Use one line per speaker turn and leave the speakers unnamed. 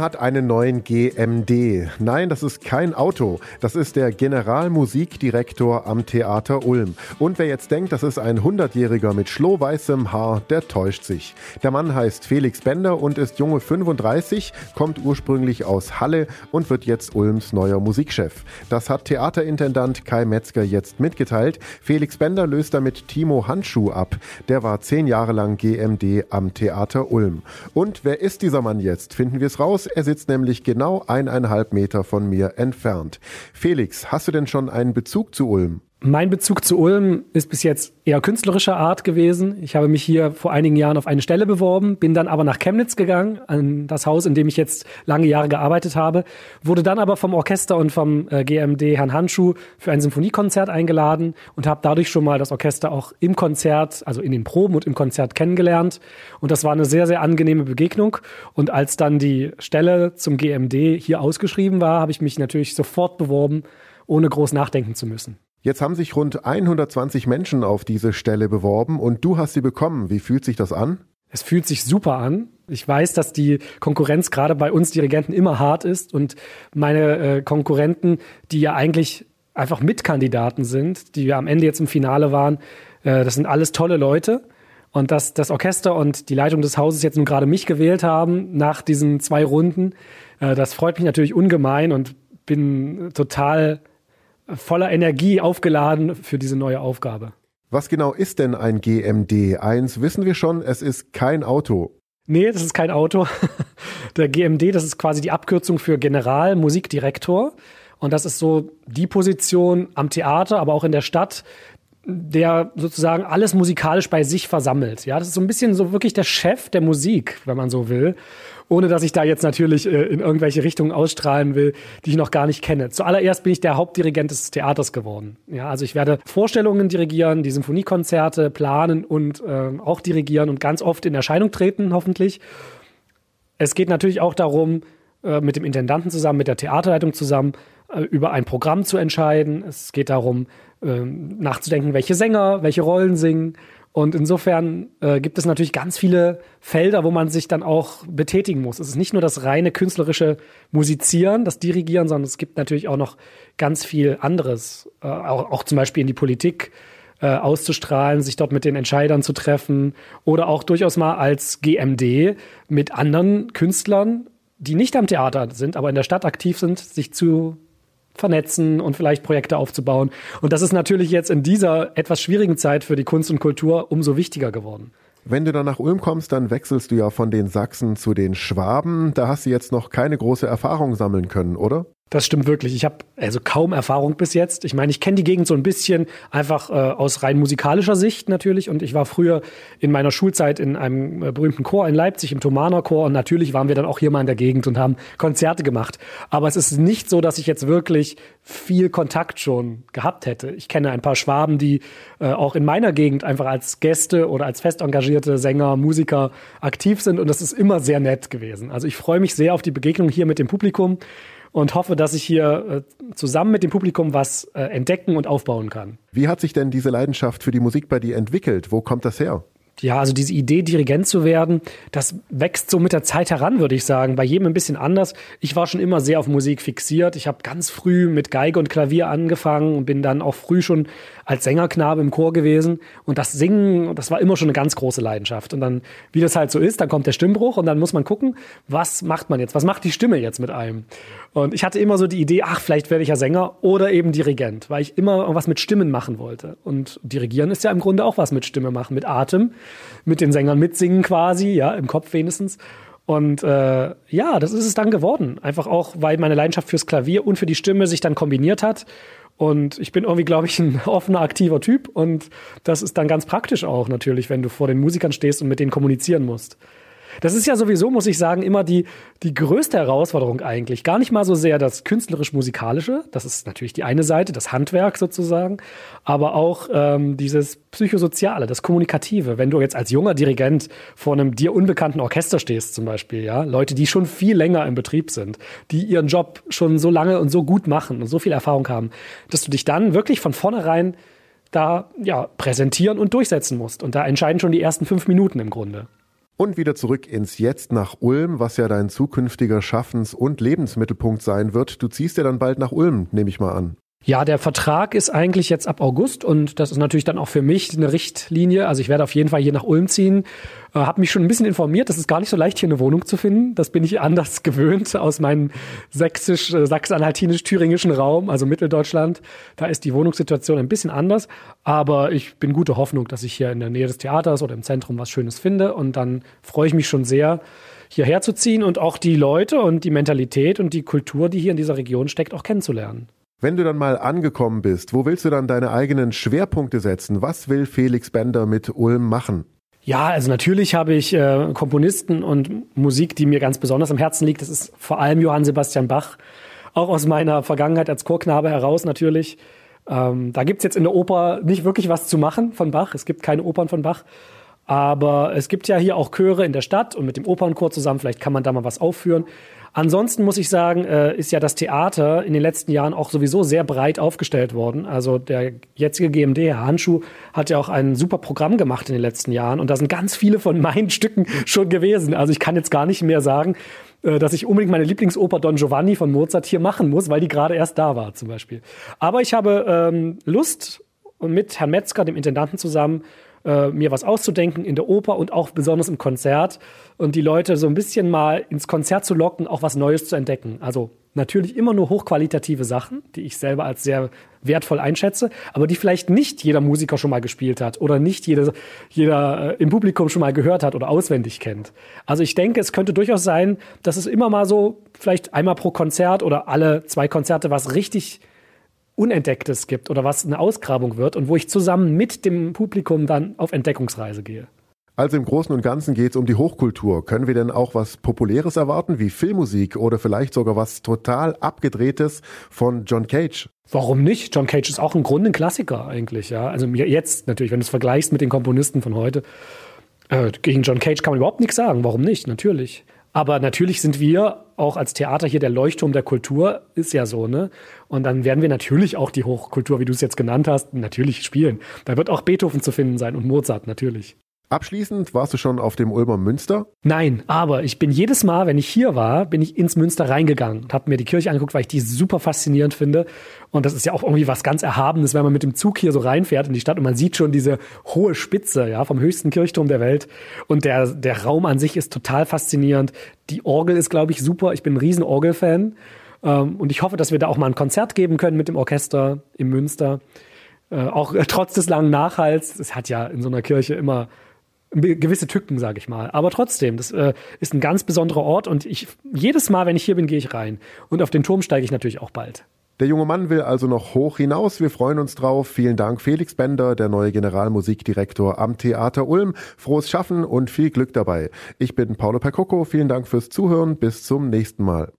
Hat einen neuen GMD. Nein, das ist kein Auto. Das ist der Generalmusikdirektor am Theater Ulm. Und wer jetzt denkt, das ist ein 100-Jähriger mit schlohweißem Haar, der täuscht sich. Der Mann heißt Felix Bender und ist junge 35, kommt ursprünglich aus Halle und wird jetzt Ulms neuer Musikchef. Das hat Theaterintendant Kai Metzger jetzt mitgeteilt. Felix Bender löst damit Timo Handschuh ab. Der war zehn Jahre lang GMD am Theater Ulm. Und wer ist dieser Mann jetzt? Finden wir es raus. Er sitzt nämlich genau eineinhalb Meter von mir entfernt. Felix, hast du denn schon einen Bezug zu Ulm?
Mein Bezug zu Ulm ist bis jetzt eher künstlerischer Art gewesen. Ich habe mich hier vor einigen Jahren auf eine Stelle beworben, bin dann aber nach Chemnitz gegangen, an das Haus, in dem ich jetzt lange Jahre gearbeitet habe, wurde dann aber vom Orchester und vom äh, GMD Herrn Handschuh für ein Symphoniekonzert eingeladen und habe dadurch schon mal das Orchester auch im Konzert, also in den Proben und im Konzert kennengelernt. Und das war eine sehr, sehr angenehme Begegnung. Und als dann die Stelle zum GMD hier ausgeschrieben war, habe ich mich natürlich sofort beworben, ohne groß nachdenken zu müssen.
Jetzt haben sich rund 120 Menschen auf diese Stelle beworben und du hast sie bekommen. Wie fühlt sich das an?
Es fühlt sich super an. Ich weiß, dass die Konkurrenz gerade bei uns Dirigenten immer hart ist und meine äh, Konkurrenten, die ja eigentlich einfach Mitkandidaten sind, die ja am Ende jetzt im Finale waren, äh, das sind alles tolle Leute. Und dass das Orchester und die Leitung des Hauses jetzt nun gerade mich gewählt haben nach diesen zwei Runden, äh, das freut mich natürlich ungemein und bin total voller Energie aufgeladen für diese neue Aufgabe.
Was genau ist denn ein GMD? Eins wissen wir schon, es ist kein Auto.
Nee, das ist kein Auto. Der GMD, das ist quasi die Abkürzung für Generalmusikdirektor. Und das ist so die Position am Theater, aber auch in der Stadt, der sozusagen alles musikalisch bei sich versammelt. Ja, das ist so ein bisschen so wirklich der Chef der Musik, wenn man so will ohne dass ich da jetzt natürlich äh, in irgendwelche Richtungen ausstrahlen will, die ich noch gar nicht kenne. Zuallererst bin ich der Hauptdirigent des Theaters geworden. Ja, also ich werde Vorstellungen dirigieren, die Symphoniekonzerte planen und äh, auch dirigieren und ganz oft in Erscheinung treten, hoffentlich. Es geht natürlich auch darum, äh, mit dem Intendanten zusammen, mit der Theaterleitung zusammen, äh, über ein Programm zu entscheiden. Es geht darum, ähm, nachzudenken, welche Sänger, welche Rollen singen und insofern äh, gibt es natürlich ganz viele Felder, wo man sich dann auch betätigen muss. Es ist nicht nur das reine künstlerische Musizieren, das Dirigieren, sondern es gibt natürlich auch noch ganz viel anderes, äh, auch, auch zum Beispiel in die Politik äh, auszustrahlen, sich dort mit den Entscheidern zu treffen oder auch durchaus mal als GMD mit anderen Künstlern, die nicht am Theater sind, aber in der Stadt aktiv sind, sich zu vernetzen und vielleicht Projekte aufzubauen. Und das ist natürlich jetzt in dieser etwas schwierigen Zeit für die Kunst und Kultur umso wichtiger geworden.
Wenn du dann nach Ulm kommst, dann wechselst du ja von den Sachsen zu den Schwaben. Da hast du jetzt noch keine große Erfahrung sammeln können, oder?
Das stimmt wirklich. Ich habe also kaum Erfahrung bis jetzt. Ich meine, ich kenne die Gegend so ein bisschen einfach äh, aus rein musikalischer Sicht natürlich. Und ich war früher in meiner Schulzeit in einem äh, berühmten Chor in Leipzig, im Thomaner Chor. Und natürlich waren wir dann auch hier mal in der Gegend und haben Konzerte gemacht. Aber es ist nicht so, dass ich jetzt wirklich viel Kontakt schon gehabt hätte. Ich kenne ein paar Schwaben, die äh, auch in meiner Gegend einfach als Gäste oder als fest engagierte Sänger, Musiker aktiv sind. Und das ist immer sehr nett gewesen. Also ich freue mich sehr auf die Begegnung hier mit dem Publikum und hoffe, dass ich hier äh, zusammen mit dem Publikum was äh, entdecken und aufbauen kann.
Wie hat sich denn diese Leidenschaft für die Musik bei dir entwickelt? Wo kommt das her?
Ja, also diese Idee, Dirigent zu werden, das wächst so mit der Zeit heran, würde ich sagen. Bei jedem ein bisschen anders. Ich war schon immer sehr auf Musik fixiert. Ich habe ganz früh mit Geige und Klavier angefangen und bin dann auch früh schon als Sängerknabe im Chor gewesen. Und das Singen, das war immer schon eine ganz große Leidenschaft. Und dann, wie das halt so ist, dann kommt der Stimmbruch und dann muss man gucken, was macht man jetzt? Was macht die Stimme jetzt mit einem? Und ich hatte immer so die Idee, ach, vielleicht werde ich ja Sänger oder eben Dirigent, weil ich immer irgendwas mit Stimmen machen wollte. Und Dirigieren ist ja im Grunde auch was mit Stimme machen, mit Atem, mit den Sängern mitsingen quasi, ja, im Kopf wenigstens. Und äh, ja, das ist es dann geworden. Einfach auch, weil meine Leidenschaft fürs Klavier und für die Stimme sich dann kombiniert hat. Und ich bin irgendwie, glaube ich, ein offener, aktiver Typ. Und das ist dann ganz praktisch auch natürlich, wenn du vor den Musikern stehst und mit denen kommunizieren musst. Das ist ja sowieso, muss ich sagen, immer die, die größte Herausforderung eigentlich. Gar nicht mal so sehr das künstlerisch-musikalische, das ist natürlich die eine Seite, das Handwerk sozusagen, aber auch ähm, dieses psychosoziale, das Kommunikative. Wenn du jetzt als junger Dirigent vor einem dir unbekannten Orchester stehst zum Beispiel, ja, Leute, die schon viel länger im Betrieb sind, die ihren Job schon so lange und so gut machen und so viel Erfahrung haben, dass du dich dann wirklich von vornherein da ja präsentieren und durchsetzen musst. Und da entscheiden schon die ersten fünf Minuten im Grunde.
Und wieder zurück ins Jetzt nach Ulm, was ja dein zukünftiger Schaffens- und Lebensmittelpunkt sein wird. Du ziehst ja dann bald nach Ulm, nehme ich mal an.
Ja, der Vertrag ist eigentlich jetzt ab August und das ist natürlich dann auch für mich eine Richtlinie. Also ich werde auf jeden Fall hier nach Ulm ziehen. Äh, habe mich schon ein bisschen informiert. Das ist gar nicht so leicht, hier eine Wohnung zu finden. Das bin ich anders gewöhnt aus meinem sächsisch, äh, sachsen-anhaltinisch-thüringischen Raum, also Mitteldeutschland. Da ist die Wohnungssituation ein bisschen anders. Aber ich bin gute Hoffnung, dass ich hier in der Nähe des Theaters oder im Zentrum was Schönes finde. Und dann freue ich mich schon sehr, hierher zu ziehen und auch die Leute und die Mentalität und die Kultur, die hier in dieser Region steckt, auch kennenzulernen.
Wenn du dann mal angekommen bist, wo willst du dann deine eigenen Schwerpunkte setzen? Was will Felix Bender mit Ulm machen?
Ja, also natürlich habe ich äh, Komponisten und Musik, die mir ganz besonders am Herzen liegt. Das ist vor allem Johann Sebastian Bach, auch aus meiner Vergangenheit als Chorknabe heraus natürlich. Ähm, da gibt's jetzt in der Oper nicht wirklich was zu machen von Bach. Es gibt keine Opern von Bach. Aber es gibt ja hier auch Chöre in der Stadt und mit dem Opernchor zusammen, vielleicht kann man da mal was aufführen. Ansonsten muss ich sagen, äh, ist ja das Theater in den letzten Jahren auch sowieso sehr breit aufgestellt worden. Also der jetzige GMD, Herr Handschuh, hat ja auch ein super Programm gemacht in den letzten Jahren und da sind ganz viele von meinen Stücken schon gewesen. Also ich kann jetzt gar nicht mehr sagen, äh, dass ich unbedingt meine Lieblingsoper Don Giovanni von Mozart hier machen muss, weil die gerade erst da war zum Beispiel. Aber ich habe ähm, Lust, mit Herrn Metzger, dem Intendanten zusammen, äh, mir was auszudenken in der Oper und auch besonders im Konzert und die Leute so ein bisschen mal ins Konzert zu locken, auch was Neues zu entdecken. Also natürlich immer nur hochqualitative Sachen, die ich selber als sehr wertvoll einschätze, aber die vielleicht nicht jeder Musiker schon mal gespielt hat oder nicht jeder, jeder äh, im Publikum schon mal gehört hat oder auswendig kennt. Also ich denke, es könnte durchaus sein, dass es immer mal so vielleicht einmal pro Konzert oder alle zwei Konzerte was richtig Unentdecktes gibt oder was eine Ausgrabung wird und wo ich zusammen mit dem Publikum dann auf Entdeckungsreise gehe.
Also im Großen und Ganzen geht es um die Hochkultur. Können wir denn auch was Populäres erwarten, wie Filmmusik oder vielleicht sogar was total abgedrehtes von John Cage?
Warum nicht? John Cage ist auch im Grunde ein Klassiker eigentlich, ja. Also jetzt natürlich, wenn du es vergleichst mit den Komponisten von heute, äh, gegen John Cage kann man überhaupt nichts sagen. Warum nicht? Natürlich. Aber natürlich sind wir auch als Theater hier der Leuchtturm der Kultur, ist ja so, ne? Und dann werden wir natürlich auch die Hochkultur, wie du es jetzt genannt hast, natürlich spielen. Da wird auch Beethoven zu finden sein und Mozart, natürlich.
Abschließend warst du schon auf dem Ulmer Münster?
Nein, aber ich bin jedes Mal, wenn ich hier war, bin ich ins Münster reingegangen und habe mir die Kirche angeguckt, weil ich die super faszinierend finde. Und das ist ja auch irgendwie was ganz Erhabenes, wenn man mit dem Zug hier so reinfährt in die Stadt und man sieht schon diese hohe Spitze, ja, vom höchsten Kirchturm der Welt. Und der, der Raum an sich ist total faszinierend. Die Orgel ist, glaube ich, super. Ich bin ein riesen Orgelfan. Ähm, und ich hoffe, dass wir da auch mal ein Konzert geben können mit dem Orchester im Münster. Äh, auch trotz des langen Nachhalts. Es hat ja in so einer Kirche immer gewisse Tücken, sage ich mal. Aber trotzdem, das äh, ist ein ganz besonderer Ort und ich jedes Mal, wenn ich hier bin, gehe ich rein. Und auf den Turm steige ich natürlich auch bald.
Der junge Mann will also noch hoch hinaus. Wir freuen uns drauf. Vielen Dank, Felix Bender, der neue Generalmusikdirektor am Theater Ulm. Frohes Schaffen und viel Glück dabei. Ich bin Paolo Percocco. Vielen Dank fürs Zuhören. Bis zum nächsten Mal.